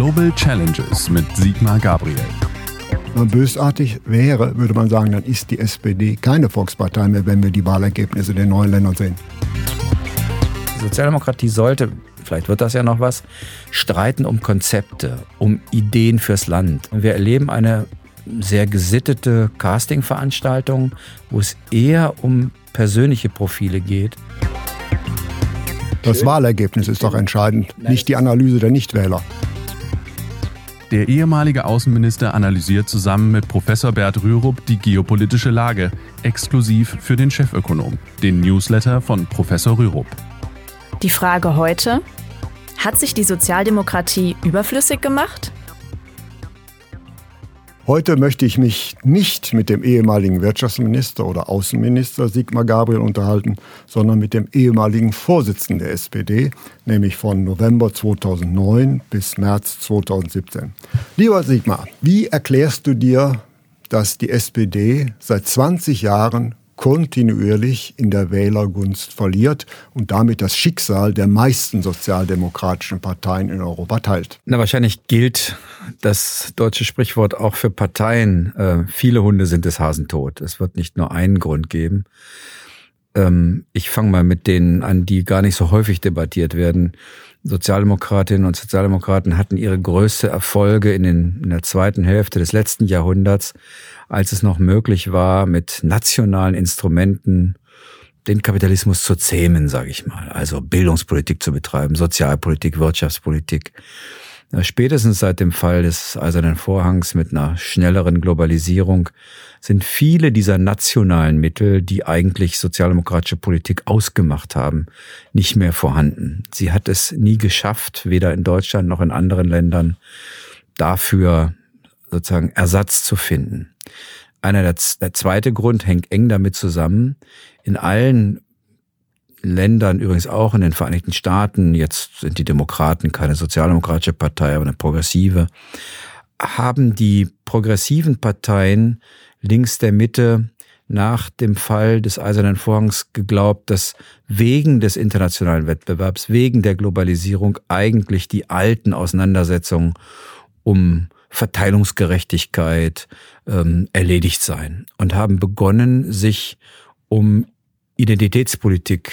Global Challenges mit Sigmar Gabriel. Wenn man bösartig wäre, würde man sagen, dann ist die SPD keine Volkspartei mehr, wenn wir die Wahlergebnisse der neuen Länder sehen. Die Sozialdemokratie sollte, vielleicht wird das ja noch was, streiten um Konzepte, um Ideen fürs Land. Wir erleben eine sehr gesittete Casting-Veranstaltung, wo es eher um persönliche Profile geht. Das Wahlergebnis ist doch entscheidend, nicht die Analyse der Nichtwähler. Der ehemalige Außenminister analysiert zusammen mit Professor Bert Rürup die geopolitische Lage, exklusiv für den Chefökonom, den Newsletter von Professor Rürup. Die Frage heute, hat sich die Sozialdemokratie überflüssig gemacht? Heute möchte ich mich nicht mit dem ehemaligen Wirtschaftsminister oder Außenminister Sigmar Gabriel unterhalten, sondern mit dem ehemaligen Vorsitzenden der SPD, nämlich von November 2009 bis März 2017. Lieber Sigmar, wie erklärst du dir, dass die SPD seit 20 Jahren kontinuierlich in der Wählergunst verliert und damit das Schicksal der meisten sozialdemokratischen Parteien in Europa teilt. Na, wahrscheinlich gilt das deutsche Sprichwort auch für Parteien. Äh, viele Hunde sind des Hasen tot. Es wird nicht nur einen Grund geben. Ähm, ich fange mal mit denen an, die gar nicht so häufig debattiert werden. Sozialdemokratinnen und Sozialdemokraten hatten ihre größte Erfolge in, den, in der zweiten Hälfte des letzten Jahrhunderts, als es noch möglich war, mit nationalen Instrumenten den Kapitalismus zu zähmen, sage ich mal. Also Bildungspolitik zu betreiben, Sozialpolitik, Wirtschaftspolitik. Spätestens seit dem Fall des Eisernen Vorhangs mit einer schnelleren Globalisierung sind viele dieser nationalen Mittel, die eigentlich sozialdemokratische Politik ausgemacht haben, nicht mehr vorhanden. Sie hat es nie geschafft, weder in Deutschland noch in anderen Ländern, dafür sozusagen Ersatz zu finden. Einer der, der zweite Grund hängt eng damit zusammen. In allen Ländern, übrigens auch in den Vereinigten Staaten, jetzt sind die Demokraten keine sozialdemokratische Partei, aber eine progressive, haben die progressiven Parteien links der Mitte nach dem Fall des Eisernen Vorhangs geglaubt, dass wegen des internationalen Wettbewerbs, wegen der Globalisierung eigentlich die alten Auseinandersetzungen um Verteilungsgerechtigkeit ähm, erledigt seien und haben begonnen, sich um Identitätspolitik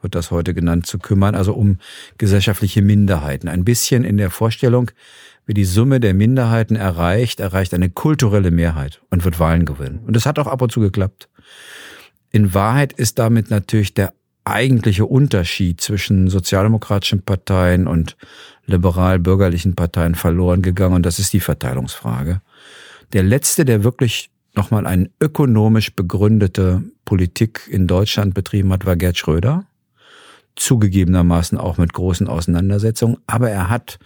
wird das heute genannt, zu kümmern, also um gesellschaftliche Minderheiten. Ein bisschen in der Vorstellung, wie die Summe der Minderheiten erreicht, erreicht eine kulturelle Mehrheit und wird Wahlen gewinnen. Und das hat auch ab und zu geklappt. In Wahrheit ist damit natürlich der eigentliche Unterschied zwischen sozialdemokratischen Parteien und liberal-bürgerlichen Parteien verloren gegangen und das ist die Verteilungsfrage. Der letzte, der wirklich nochmal eine ökonomisch begründete Politik in Deutschland betrieben hat, war Gerd Schröder. Zugegebenermaßen auch mit großen Auseinandersetzungen. Aber er hat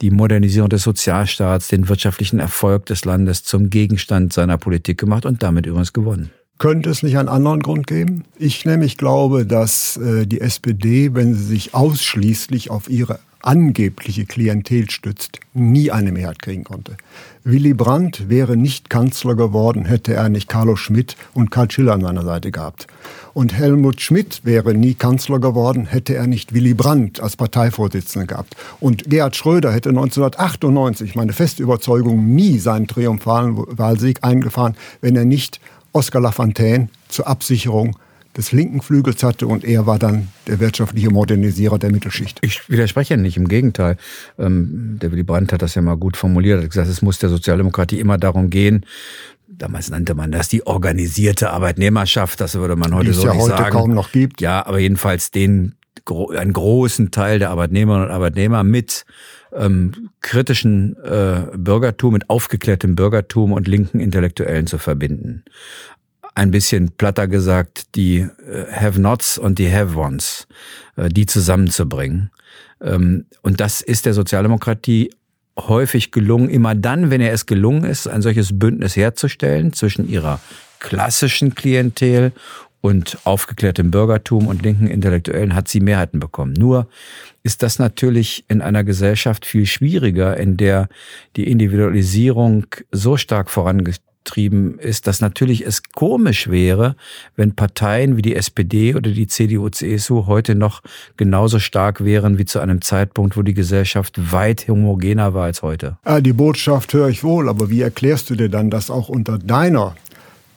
die Modernisierung des Sozialstaats, den wirtschaftlichen Erfolg des Landes zum Gegenstand seiner Politik gemacht und damit übrigens gewonnen. Könnte es nicht einen anderen Grund geben? Ich nämlich glaube, dass äh, die SPD, wenn sie sich ausschließlich auf ihre angebliche Klientel stützt, nie eine Mehrheit kriegen konnte. Willy Brandt wäre nicht Kanzler geworden, hätte er nicht Carlo Schmidt und Karl Schiller an seiner Seite gehabt. Und Helmut Schmidt wäre nie Kanzler geworden, hätte er nicht Willy Brandt als Parteivorsitzender gehabt. Und Gerhard Schröder hätte 1998, meine feste Überzeugung, nie seinen triumphalen Wahlsieg eingefahren, wenn er nicht Oskar Lafontaine zur Absicherung des linken Flügels hatte und er war dann der wirtschaftliche Modernisierer der Mittelschicht. Ich widerspreche nicht, im Gegenteil. Ähm, der Willy Brandt hat das ja mal gut formuliert, er hat gesagt, es muss der Sozialdemokratie immer darum gehen, damals nannte man das die organisierte Arbeitnehmerschaft, das würde man heute die so ja nicht heute sagen. kaum noch gibt. Ja, aber jedenfalls den einen großen Teil der Arbeitnehmerinnen und Arbeitnehmer mit ähm, kritischen äh, Bürgertum, mit aufgeklärtem Bürgertum und linken Intellektuellen zu verbinden ein bisschen platter gesagt, die äh, Have-Nots und die Have-Ones, äh, die zusammenzubringen. Ähm, und das ist der Sozialdemokratie häufig gelungen, immer dann, wenn er es gelungen ist, ein solches Bündnis herzustellen zwischen ihrer klassischen Klientel und aufgeklärtem Bürgertum und linken Intellektuellen hat sie Mehrheiten bekommen. Nur ist das natürlich in einer Gesellschaft viel schwieriger, in der die Individualisierung so stark vorangeht getrieben ist, dass natürlich es komisch wäre, wenn Parteien wie die SPD oder die CDU, CSU heute noch genauso stark wären wie zu einem Zeitpunkt, wo die Gesellschaft weit homogener war als heute. Die Botschaft höre ich wohl, aber wie erklärst du dir dann, dass auch unter deiner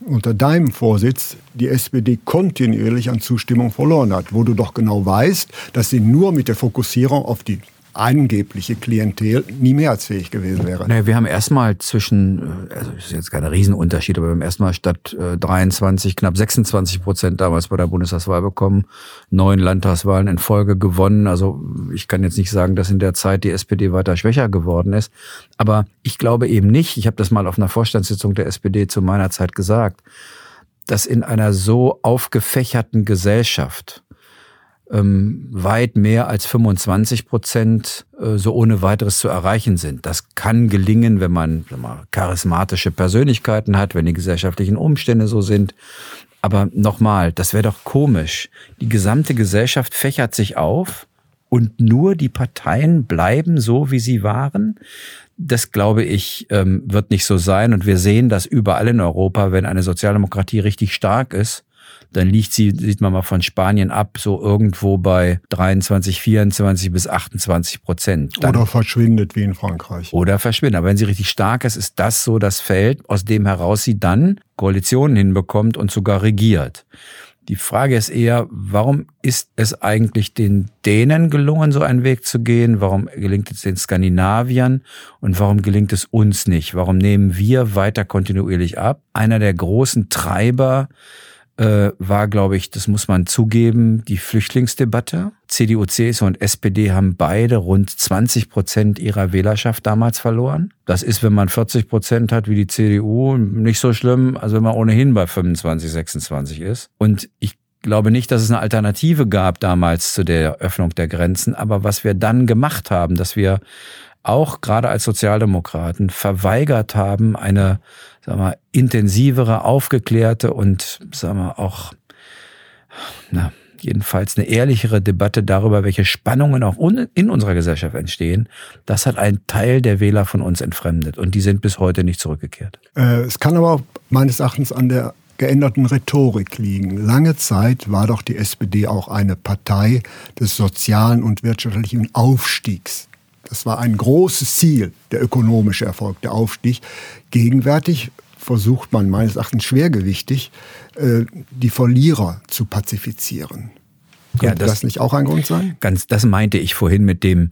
unter deinem Vorsitz die SPD kontinuierlich an Zustimmung verloren hat, wo du doch genau weißt, dass sie nur mit der Fokussierung auf die angebliche Klientel nie mehrheitsfähig gewesen wäre. Naja, wir haben erstmal zwischen, äh, also ist jetzt kein Riesenunterschied, aber wir haben erstmal statt äh, 23 knapp 26 Prozent damals bei der Bundestagswahl bekommen, neun Landtagswahlen in Folge gewonnen. Also ich kann jetzt nicht sagen, dass in der Zeit die SPD weiter schwächer geworden ist, aber ich glaube eben nicht, ich habe das mal auf einer Vorstandssitzung der SPD zu meiner Zeit gesagt, dass in einer so aufgefächerten Gesellschaft ähm, weit mehr als 25 Prozent äh, so ohne weiteres zu erreichen sind. Das kann gelingen, wenn man mal, charismatische Persönlichkeiten hat, wenn die gesellschaftlichen Umstände so sind. Aber nochmal, das wäre doch komisch. Die gesamte Gesellschaft fächert sich auf und nur die Parteien bleiben so, wie sie waren. Das glaube ich, ähm, wird nicht so sein. Und wir sehen das überall in Europa, wenn eine Sozialdemokratie richtig stark ist, dann liegt sie, sieht man mal von Spanien ab, so irgendwo bei 23, 24 bis 28 Prozent. Dann, oder verschwindet wie in Frankreich. Oder verschwindet. Aber wenn sie richtig stark ist, ist das so das Feld, aus dem heraus sie dann Koalitionen hinbekommt und sogar regiert. Die Frage ist eher, warum ist es eigentlich den Dänen gelungen, so einen Weg zu gehen? Warum gelingt es den Skandinaviern? Und warum gelingt es uns nicht? Warum nehmen wir weiter kontinuierlich ab? Einer der großen Treiber äh, war, glaube ich, das muss man zugeben, die Flüchtlingsdebatte. CDU, CSU und SPD haben beide rund 20 Prozent ihrer Wählerschaft damals verloren. Das ist, wenn man 40 Prozent hat wie die CDU, nicht so schlimm, als wenn man ohnehin bei 25, 26 ist. Und ich glaube nicht, dass es eine Alternative gab damals zu der Öffnung der Grenzen. Aber was wir dann gemacht haben, dass wir auch gerade als Sozialdemokraten verweigert haben, eine sag mal, intensivere, aufgeklärte und sag mal, auch na, jedenfalls eine ehrlichere Debatte darüber, welche Spannungen auch in unserer Gesellschaft entstehen, das hat ein Teil der Wähler von uns entfremdet und die sind bis heute nicht zurückgekehrt. Äh, es kann aber meines Erachtens an der geänderten Rhetorik liegen. Lange Zeit war doch die SPD auch eine Partei des sozialen und wirtschaftlichen Aufstiegs. Das war ein großes Ziel, der ökonomische Erfolg, der Aufstieg. Gegenwärtig versucht man meines Erachtens schwergewichtig, äh, die Verlierer zu pazifizieren. Könnte ja, das, das nicht auch ein Grund sein? Ganz, das meinte ich vorhin mit dem,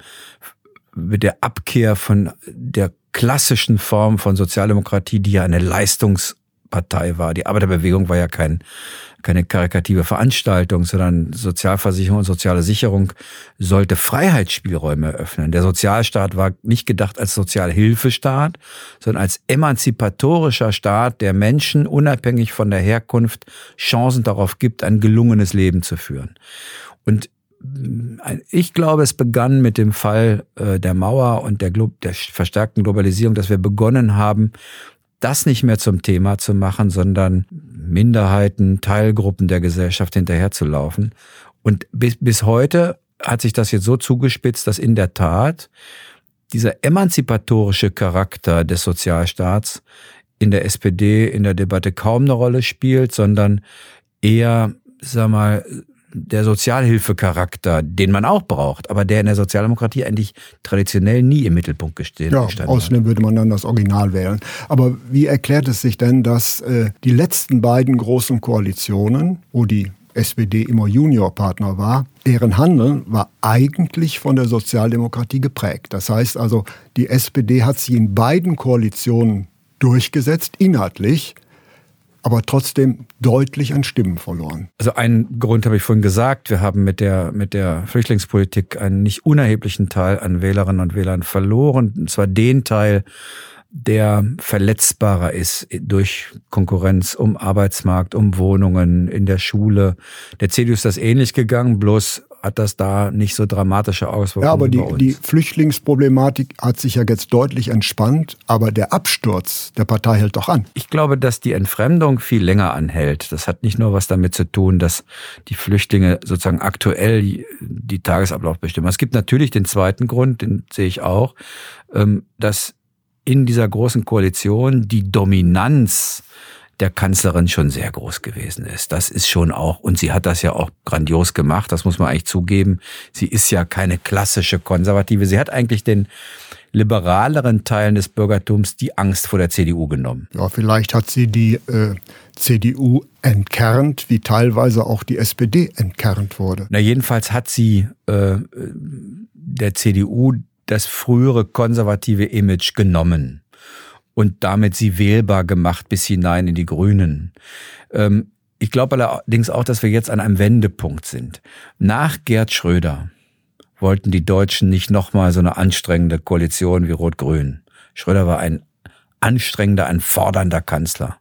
mit der Abkehr von der klassischen Form von Sozialdemokratie, die ja eine Leistungspartei war. Die Arbeiterbewegung war ja kein keine karikative Veranstaltung, sondern Sozialversicherung und soziale Sicherung sollte Freiheitsspielräume eröffnen. Der Sozialstaat war nicht gedacht als Sozialhilfestaat, sondern als emanzipatorischer Staat, der Menschen unabhängig von der Herkunft Chancen darauf gibt, ein gelungenes Leben zu führen. Und äh, ich glaube, es begann mit dem Fall äh, der Mauer und der, der verstärkten Globalisierung, dass wir begonnen haben, das nicht mehr zum Thema zu machen, sondern Minderheiten, Teilgruppen der Gesellschaft hinterherzulaufen. Und bis, bis heute hat sich das jetzt so zugespitzt, dass in der Tat dieser emanzipatorische Charakter des Sozialstaats in der SPD in der Debatte kaum eine Rolle spielt, sondern eher, sag mal, der Sozialhilfecharakter, den man auch braucht, aber der in der Sozialdemokratie eigentlich traditionell nie im Mittelpunkt gestanden ja, hat. Außerdem würde man dann das Original wählen. Aber wie erklärt es sich denn, dass äh, die letzten beiden großen Koalitionen, wo die SPD immer Juniorpartner war, deren Handeln war eigentlich von der Sozialdemokratie geprägt. Das heißt also, die SPD hat sich in beiden Koalitionen durchgesetzt, inhaltlich, aber trotzdem deutlich an Stimmen verloren. Also einen Grund habe ich vorhin gesagt, wir haben mit der, mit der Flüchtlingspolitik einen nicht unerheblichen Teil an Wählerinnen und Wählern verloren, und zwar den Teil, der verletzbarer ist durch Konkurrenz um Arbeitsmarkt, um Wohnungen, in der Schule. Der CDU ist das ähnlich gegangen, bloß hat das da nicht so dramatische Auswirkungen. Ja, aber die, die Flüchtlingsproblematik hat sich ja jetzt deutlich entspannt, aber der Absturz der Partei hält doch an. Ich glaube, dass die Entfremdung viel länger anhält. Das hat nicht nur was damit zu tun, dass die Flüchtlinge sozusagen aktuell die Tagesablauf bestimmen. Es gibt natürlich den zweiten Grund, den sehe ich auch, ähm, dass in dieser großen Koalition die Dominanz der Kanzlerin schon sehr groß gewesen ist. Das ist schon auch, und sie hat das ja auch grandios gemacht, das muss man eigentlich zugeben. Sie ist ja keine klassische Konservative. Sie hat eigentlich den liberaleren Teilen des Bürgertums die Angst vor der CDU genommen. Ja, vielleicht hat sie die äh, CDU entkernt, wie teilweise auch die SPD entkernt wurde. Na, jedenfalls hat sie äh, der CDU das frühere konservative Image genommen und damit sie wählbar gemacht bis hinein in die Grünen. Ähm, ich glaube allerdings auch, dass wir jetzt an einem Wendepunkt sind. Nach Gerd Schröder wollten die Deutschen nicht nochmal so eine anstrengende Koalition wie Rot-Grün. Schröder war ein anstrengender, ein fordernder Kanzler.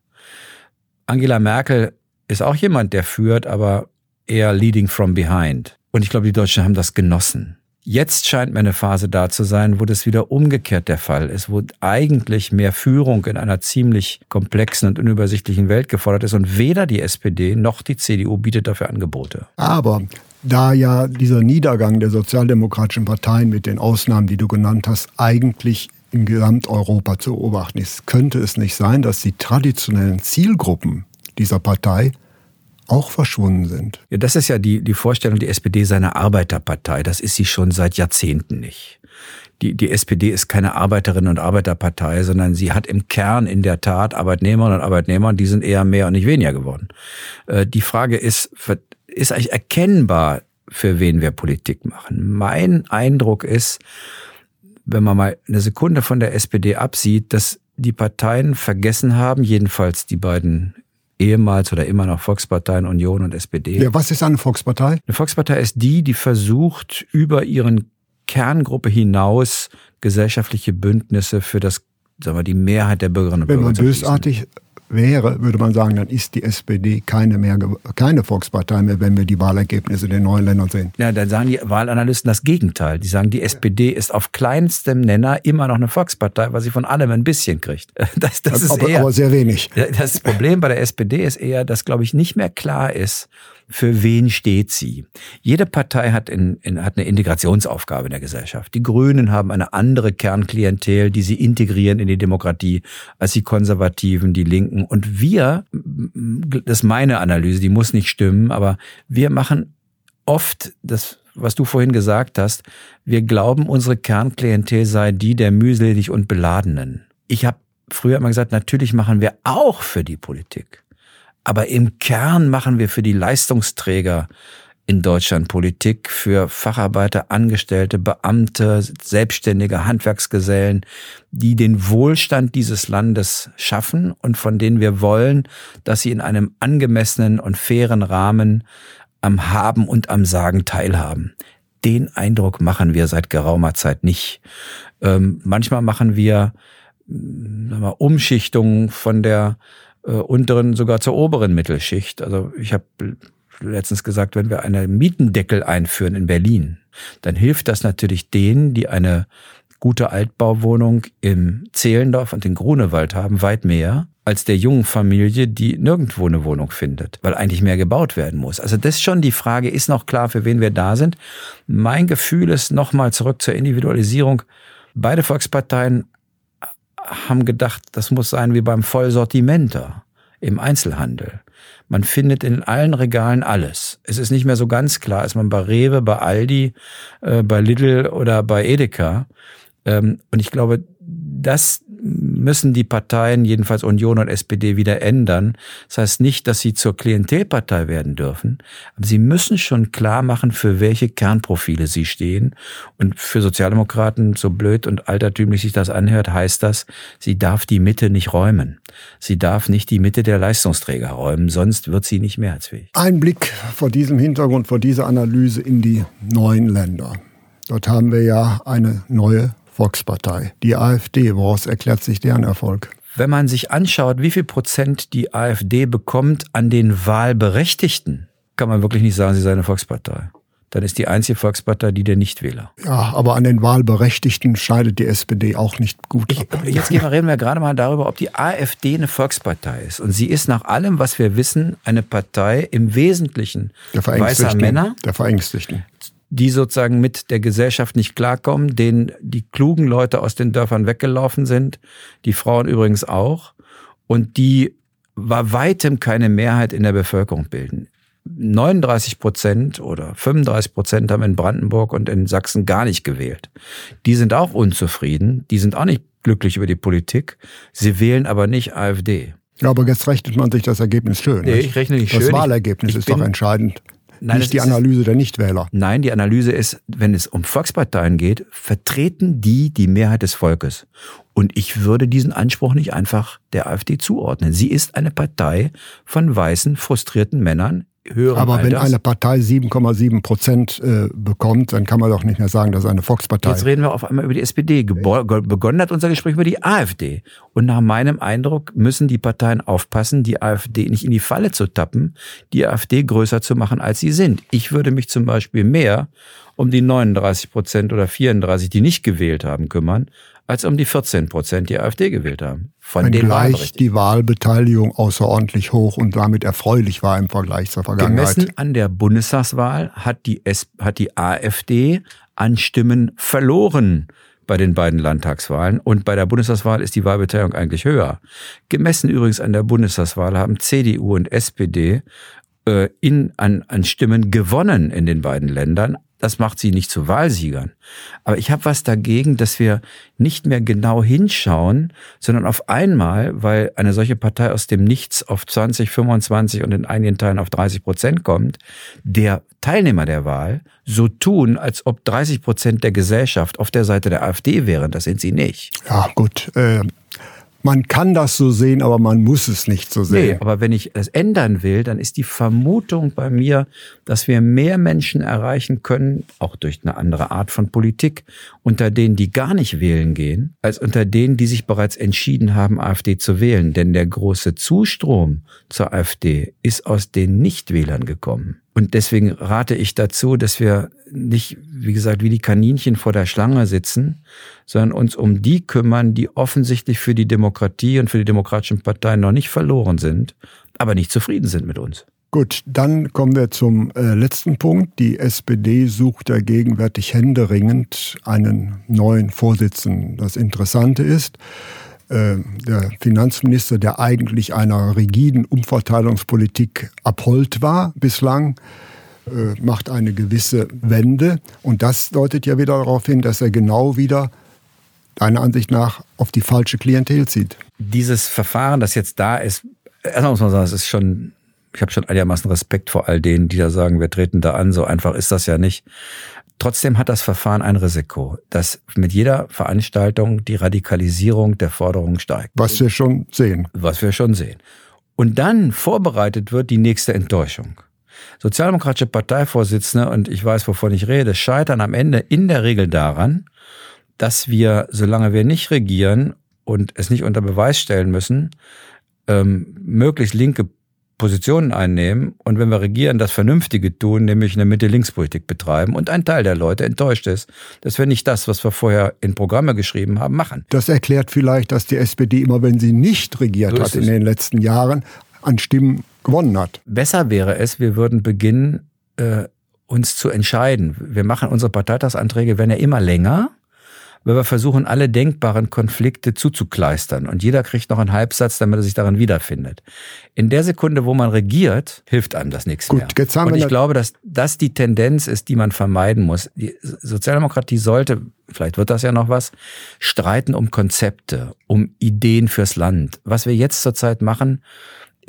Angela Merkel ist auch jemand, der führt, aber eher leading from behind. Und ich glaube, die Deutschen haben das genossen. Jetzt scheint mir eine Phase da zu sein, wo das wieder umgekehrt der Fall ist, wo eigentlich mehr Führung in einer ziemlich komplexen und unübersichtlichen Welt gefordert ist und weder die SPD noch die CDU bietet dafür Angebote. Aber da ja dieser Niedergang der sozialdemokratischen Parteien mit den Ausnahmen, die du genannt hast, eigentlich in Gesamteuropa zu beobachten ist, könnte es nicht sein, dass die traditionellen Zielgruppen dieser Partei auch verschwunden sind. Ja, das ist ja die, die Vorstellung, die SPD sei eine Arbeiterpartei. Das ist sie schon seit Jahrzehnten nicht. Die, die SPD ist keine Arbeiterinnen- und Arbeiterpartei, sondern sie hat im Kern in der Tat Arbeitnehmerinnen und Arbeitnehmer, die sind eher mehr und nicht weniger geworden. Äh, die Frage ist, ist eigentlich erkennbar, für wen wir Politik machen. Mein Eindruck ist, wenn man mal eine Sekunde von der SPD absieht, dass die Parteien vergessen haben, jedenfalls die beiden ehemals oder immer noch Volksparteien, Union und SPD. Ja, was ist eine Volkspartei? Eine Volkspartei ist die, die versucht, über ihren Kerngruppe hinaus gesellschaftliche Bündnisse für das, sagen wir, die Mehrheit der Bürgerinnen und Bürger Wenn man bösartig wäre, würde man sagen, dann ist die SPD keine mehr, keine Volkspartei mehr, wenn wir die Wahlergebnisse der neuen Länder sehen. Ja, dann sagen die Wahlanalysten das Gegenteil. Die sagen, die SPD ist auf kleinstem Nenner immer noch eine Volkspartei, weil sie von allem ein bisschen kriegt. Das, das ist aber, eher, aber sehr wenig. Das Problem bei der SPD ist eher, dass, glaube ich, nicht mehr klar ist, für wen steht sie? Jede Partei hat, in, in, hat eine Integrationsaufgabe in der Gesellschaft. Die Grünen haben eine andere Kernklientel, die sie integrieren in die Demokratie, als die Konservativen, die Linken. Und wir, das ist meine Analyse, die muss nicht stimmen, aber wir machen oft das, was du vorhin gesagt hast, wir glauben, unsere Kernklientel sei die der mühselig und Beladenen. Ich habe früher immer gesagt, natürlich machen wir auch für die Politik. Aber im Kern machen wir für die Leistungsträger in Deutschland Politik, für Facharbeiter, Angestellte, Beamte, Selbstständige, Handwerksgesellen, die den Wohlstand dieses Landes schaffen und von denen wir wollen, dass sie in einem angemessenen und fairen Rahmen am Haben und am Sagen teilhaben. Den Eindruck machen wir seit geraumer Zeit nicht. Ähm, manchmal machen wir, wir Umschichtungen von der äh, unteren sogar zur oberen Mittelschicht. Also ich habe letztens gesagt, wenn wir einen Mietendeckel einführen in Berlin, dann hilft das natürlich denen, die eine gute Altbauwohnung im Zehlendorf und in Grunewald haben, weit mehr als der jungen Familie, die nirgendwo eine Wohnung findet, weil eigentlich mehr gebaut werden muss. Also das ist schon die Frage, ist noch klar, für wen wir da sind. Mein Gefühl ist nochmal zurück zur Individualisierung. Beide Volksparteien haben gedacht, das muss sein wie beim Vollsortimenter im Einzelhandel. Man findet in allen Regalen alles. Es ist nicht mehr so ganz klar, ist man bei Rewe, bei Aldi, äh, bei Lidl oder bei Edeka. Ähm, und ich glaube, das müssen die Parteien, jedenfalls Union und SPD, wieder ändern. Das heißt nicht, dass sie zur Klientelpartei werden dürfen, aber sie müssen schon klar machen, für welche Kernprofile sie stehen. Und für Sozialdemokraten, so blöd und altertümlich sich das anhört, heißt das, sie darf die Mitte nicht räumen. Sie darf nicht die Mitte der Leistungsträger räumen, sonst wird sie nicht mehrheitsfähig. Ein Blick vor diesem Hintergrund, vor dieser Analyse in die neuen Länder. Dort haben wir ja eine neue Volkspartei. Die AfD, woraus erklärt sich deren Erfolg? Wenn man sich anschaut, wie viel Prozent die AfD bekommt an den Wahlberechtigten, kann man wirklich nicht sagen, sie sei eine Volkspartei. Dann ist die einzige Volkspartei die der Nichtwähler. Ja, aber an den Wahlberechtigten scheidet die SPD auch nicht gut ab. Ich, jetzt reden wir gerade mal darüber, ob die AfD eine Volkspartei ist. Und sie ist nach allem, was wir wissen, eine Partei im Wesentlichen der weißer Männer. Der Verängstigten die sozusagen mit der Gesellschaft nicht klarkommen, denen die klugen Leute aus den Dörfern weggelaufen sind, die Frauen übrigens auch, und die war weitem keine Mehrheit in der Bevölkerung bilden. 39 Prozent oder 35 Prozent haben in Brandenburg und in Sachsen gar nicht gewählt. Die sind auch unzufrieden, die sind auch nicht glücklich über die Politik, sie wählen aber nicht AfD. Ja, aber jetzt rechnet man sich das Ergebnis schön. Nee, ich rechne nicht das schön. Wahlergebnis Ich- ich ist doch entscheidend. Nein, nicht die Analyse der Nichtwähler. Nein, die Analyse ist, wenn es um Volksparteien geht, vertreten die die Mehrheit des Volkes. Und ich würde diesen Anspruch nicht einfach der AfD zuordnen. Sie ist eine Partei von weißen, frustrierten Männern, höheren Aber wenn Alters. eine Partei 7,7 Prozent äh, bekommt, dann kann man doch nicht mehr sagen, dass eine Volkspartei. Jetzt reden wir auf einmal über die SPD. Gebo ge- begonnen hat unser Gespräch über die AfD. Und nach meinem Eindruck müssen die Parteien aufpassen, die AfD nicht in die Falle zu tappen, die AfD größer zu machen, als sie sind. Ich würde mich zum Beispiel mehr um die 39 Prozent oder 34, die nicht gewählt haben, kümmern, als um die 14 Prozent, die AfD gewählt haben. Von den Wenngleich Wahlberechtigten. die Wahlbeteiligung außerordentlich hoch und damit erfreulich war im Vergleich zur Vergangenheit. Gemessen an der Bundestagswahl hat die, S hat die AfD an Stimmen verloren bei den beiden Landtagswahlen. Und bei der Bundestagswahl ist die Wahlbeteiligung eigentlich höher. Gemessen übrigens an der Bundestagswahl haben CDU und SPD äh, in, an, an Stimmen gewonnen in den beiden Ländern. Das macht sie nicht zu Wahlsiegern. Aber ich habe was dagegen, dass wir nicht mehr genau hinschauen, sondern auf einmal, weil eine solche Partei aus dem Nichts auf 20, 25 und in einigen Teilen auf 30 Prozent kommt, der Teilnehmer der Wahl so tun, als ob 30 Prozent der Gesellschaft auf der Seite der AfD wären. Das sind sie nicht. Ja, gut. Äh, man kann das so sehen, aber man muss es nicht so Nee, sehen. aber wenn ich es ändern will, dann ist die Vermutung bei mir, dass wir mehr Menschen erreichen können, auch durch eine andere Art von Politik, unter denen, die gar nicht wählen gehen, als unter denen, die sich bereits entschieden haben, AfD zu wählen. Denn der große Zustrom zur AfD ist aus den Nichtwählern gekommen. Und deswegen rate ich dazu, dass wir nicht, wie gesagt, wie die Kaninchen vor der Schlange sitzen, sondern uns um die kümmern, die offensichtlich für die Demokratie und für die demokratischen Parteien noch nicht verloren sind, aber nicht zufrieden sind mit uns. Gut, dann kommen wir zum äh, letzten Punkt. Die SPD sucht ja gegenwärtig händeringend einen neuen Vorsitzenden. Das Interessante ist, äh, der Finanzminister, der eigentlich einer rigiden Umverteilungspolitik abhold war bislang, äh, macht eine gewisse Wende. Und das deutet ja wieder darauf hin, dass er genau wieder, deiner Ansicht nach, auf die falsche Klientel zieht. Dieses Verfahren, das jetzt da ist, erstmal muss man sagen, es ist schon, ich habe schon einigermaßen Respekt vor all denen, die da sagen, wir treten da an. So einfach ist das ja nicht. Trotzdem hat das Verfahren ein Risiko, dass mit jeder Veranstaltung die Radikalisierung der Forderungen steigt. Was wir schon sehen. was wir schon sehen. Und dann vorbereitet wird die nächste Enttäuschung. Sozialdemokratische Parteivorsitzende, und ich weiß, wovon ich rede, scheitern am Ende in der Regel daran, dass wir, solange wir nicht regieren und es nicht unter Beweis stellen müssen, ähm, möglichst linke Positionen einnehmen und wenn wir regieren, das Vernünftige tun, nämlich eine Mitte-Links-Politik betreiben und ein Teil der Leute enttäuscht ist, dass wir nicht das, was wir vorher in Programme geschrieben haben, machen. Das erklärt vielleicht, dass die SPD immer, wenn sie nicht regiert So hat in den letzten Jahren, an Stimmen gewonnen hat. Besser wäre es, wir würden beginnen, äh, uns zu entscheiden. Wir machen unsere Parteitagsanträge, werden ja immer länger, weil wir versuchen, alle denkbaren Konflikte zuzukleistern. Und jeder kriegt noch einen Halbsatz, damit er sich darin wiederfindet. In der Sekunde, wo man regiert, hilft einem das nichts Gut, mehr. jetzt haben Und ich glaube, dass das die Tendenz ist, die man vermeiden muss. Die Sozialdemokratie sollte, vielleicht wird das ja noch was, streiten um Konzepte, um Ideen fürs Land. Was wir jetzt zurzeit machen,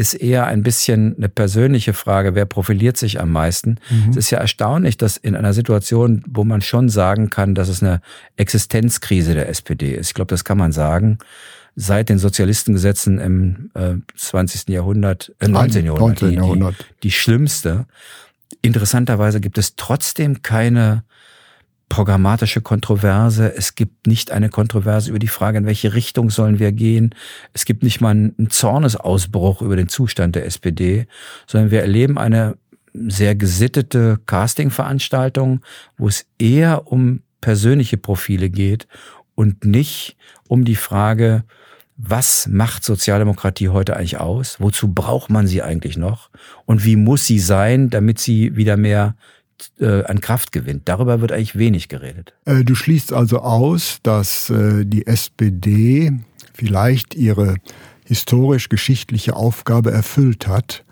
ist eher ein bisschen eine persönliche Frage, wer profiliert sich am meisten. Es ist ja erstaunlich, dass in einer Situation, wo man schon sagen kann, dass es eine Existenzkrise der SPD ist, ich glaube, das kann man sagen, seit den Sozialistengesetzen im äh, 20. Jahrhundert, äh, 19. Jahrhundert, 19. die, Jahrhundert. Die, die schlimmste. Interessanterweise gibt es trotzdem keine programmatische Kontroverse. Es gibt nicht eine Kontroverse über die Frage, in welche Richtung sollen wir gehen. Es gibt nicht mal einen Zornesausbruch über den Zustand der SPD, sondern wir erleben eine sehr gesittete Casting-Veranstaltung, wo es eher um persönliche Profile geht und nicht um die Frage, was macht Sozialdemokratie heute eigentlich aus? Wozu braucht man sie eigentlich noch? Und wie muss sie sein, damit sie wieder mehr äh, an Kraft gewinnt. Darüber wird eigentlich wenig geredet. Äh, du schließt also aus, dass äh, die SPD vielleicht ihre historisch-geschichtliche Aufgabe erfüllt hat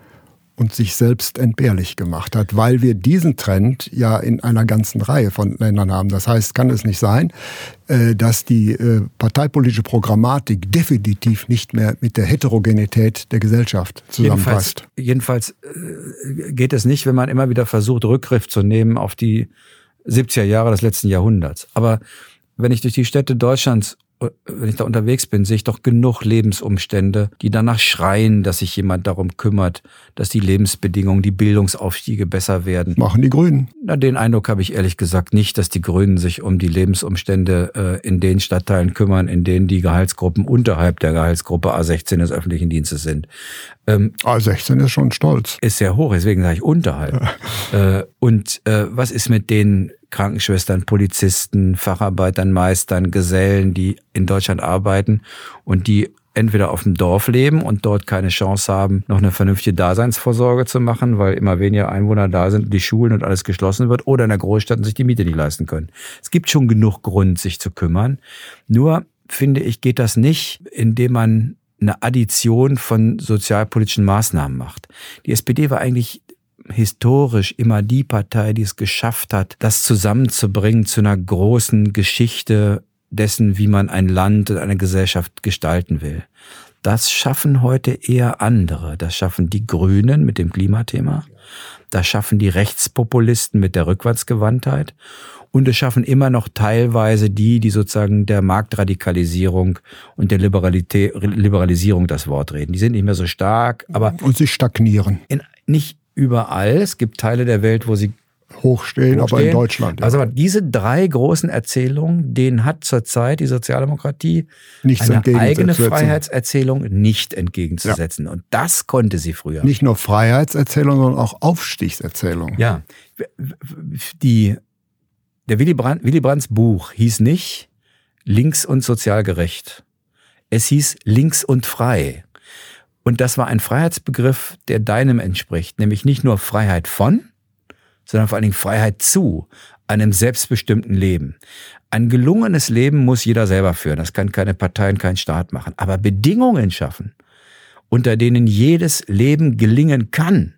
und sich selbst entbehrlich gemacht hat, weil wir diesen Trend ja in einer ganzen Reihe von Ländern haben. Das heißt, kann es nicht sein, äh, dass die äh, parteipolitische Programmatik definitiv nicht mehr mit der Heterogenität der Gesellschaft zusammenpasst. Jedenfalls, jedenfalls äh, geht es nicht, wenn man immer wieder versucht, Rückgriff zu nehmen auf die 70er Jahre des letzten Jahrhunderts. Aber wenn ich durch die Städte Deutschlands wenn ich da unterwegs bin, sehe ich doch genug Lebensumstände, die danach schreien, dass sich jemand darum kümmert, dass die Lebensbedingungen, die Bildungsaufstiege besser werden. Machen die Grünen. Na, den Eindruck habe ich ehrlich gesagt nicht, dass die Grünen sich um die Lebensumstände äh, in den Stadtteilen kümmern, in denen die Gehaltsgruppen unterhalb der Gehaltsgruppe A16 des öffentlichen Dienstes sind. Ähm, A16 ist schon stolz. Ist sehr hoch, deswegen sage ich unterhalb. Ja. Äh, und äh, was ist mit den Krankenschwestern, Polizisten, Facharbeitern, Meistern, Gesellen, die in Deutschland arbeiten und die entweder auf dem Dorf leben und dort keine Chance haben, noch eine vernünftige Daseinsvorsorge zu machen, weil immer weniger Einwohner da sind, die Schulen und alles geschlossen wird, oder in der Großstadt sich die Miete nicht leisten können. Es gibt schon genug Grund, sich zu kümmern. Nur finde ich, geht das nicht, indem man eine Addition von sozialpolitischen Maßnahmen macht. Die SPD war eigentlich historisch immer die Partei, die es geschafft hat, das zusammenzubringen zu einer großen Geschichte dessen, wie man ein Land und eine Gesellschaft gestalten will. Das schaffen heute eher andere. Das schaffen die Grünen mit dem Klimathema. Das schaffen die Rechtspopulisten mit der Rückwärtsgewandtheit. Und es schaffen immer noch teilweise die, die sozusagen der Marktradikalisierung und der Liberalisierung das Wort reden. Die sind nicht mehr so stark, aber. Und sie stagnieren. In, nicht überall. Es gibt Teile der Welt, wo sie hochstehen, hochstehen. aber in Deutschland. Ja. Also diese drei großen Erzählungen, denen hat zurzeit die Sozialdemokratie Nichts eine eigene Freiheitserzählung nicht entgegenzusetzen. Ja. Und das konnte sie früher. Nicht nur Freiheitserzählung, sondern auch Aufstiegserzählung. Ja, die, der Willy, Brandt, Willy Brandts Buch hieß nicht links und sozial gerecht. Es hieß links und frei. Und das war ein Freiheitsbegriff, der deinem entspricht, nämlich nicht nur Freiheit von, sondern vor allen Dingen Freiheit zu einem selbstbestimmten Leben. Ein gelungenes Leben muss jeder selber führen. Das kann keine Partei und kein Staat machen. Aber Bedingungen schaffen, unter denen jedes Leben gelingen kann,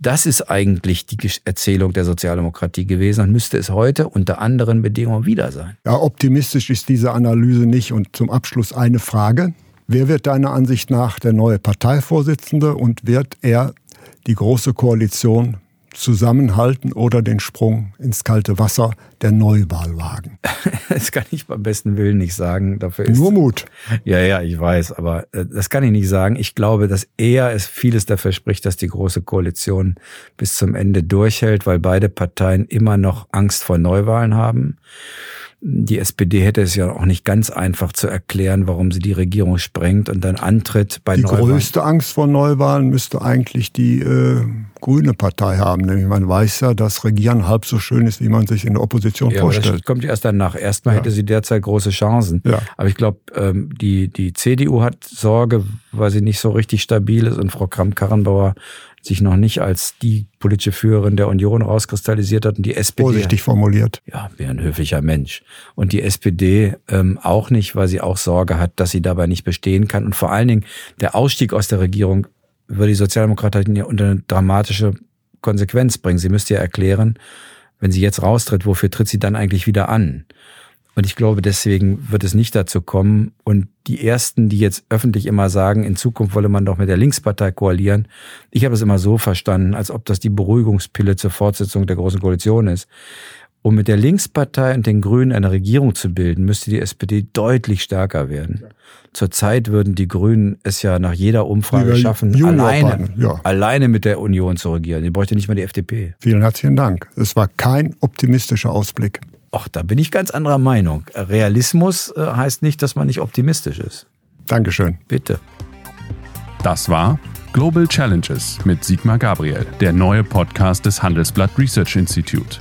das ist eigentlich die Erzählung der Sozialdemokratie gewesen und müsste es heute unter anderen Bedingungen wieder sein. Ja, optimistisch ist diese Analyse nicht. Und zum Abschluss eine Frage. Wer wird deiner Ansicht nach der neue Parteivorsitzende und wird er die Große Koalition zusammenhalten oder den Sprung ins kalte Wasser der Neuwahl wagen? Das kann ich beim besten Willen nicht sagen. Dafür ist, Nur Mut. Ja, ja, ich weiß, aber äh, das kann ich nicht sagen. Ich glaube, dass er es vieles dafür spricht, dass die Große Koalition bis zum Ende durchhält, weil beide Parteien immer noch Angst vor Neuwahlen haben. Die SPD hätte es ja auch nicht ganz einfach zu erklären, warum sie die Regierung sprengt und dann antritt bei die Neuwahlen. Die größte Angst vor Neuwahlen müsste eigentlich die äh, Grüne Partei haben. Nämlich man weiß ja, dass Regieren halb so schön ist, wie man sich in der Opposition ja, vorstellt. Das kommt erst danach. Erstmal ja. hätte sie derzeit große Chancen. Ja. Aber ich glaube, ähm, die, die CDU hat Sorge, weil sie nicht so richtig stabil ist und Frau Kramp-Karrenbauer sich noch nicht als die politische Führerin der Union rauskristallisiert hat und die SPD. Vorsichtig formuliert. Ja, wie ein höflicher Mensch. Und die SPD ähm, auch nicht, weil sie auch Sorge hat, dass sie dabei nicht bestehen kann. Und vor allen Dingen der Ausstieg aus der Regierung würde die Sozialdemokraten ja unter eine dramatische Konsequenz bringen. Sie müsste ja erklären, wenn sie jetzt raustritt, wofür tritt sie dann eigentlich wieder an? Und ich glaube, deswegen wird es nicht dazu kommen. Und die Ersten, die jetzt öffentlich immer sagen, in Zukunft wolle man doch mit der Linkspartei koalieren, ich habe es immer so verstanden, als ob das die Beruhigungspille zur Fortsetzung der Großen Koalition ist. Um mit der Linkspartei und den Grünen eine Regierung zu bilden, müsste die SPD deutlich stärker werden. Zurzeit würden die Grünen es ja nach jeder Umfrage schaffen, alleine, ja. alleine mit der Union zu regieren. Die bräuchte nicht mal die FDP. Vielen herzlichen Dank. Es war kein optimistischer Ausblick. Ach, da bin ich ganz anderer Meinung. Realismus äh, heißt nicht, dass man nicht optimistisch ist. Dankeschön. Bitte. Das war Global Challenges mit Sigmar Gabriel, der neue Podcast des Handelsblatt Research Institute.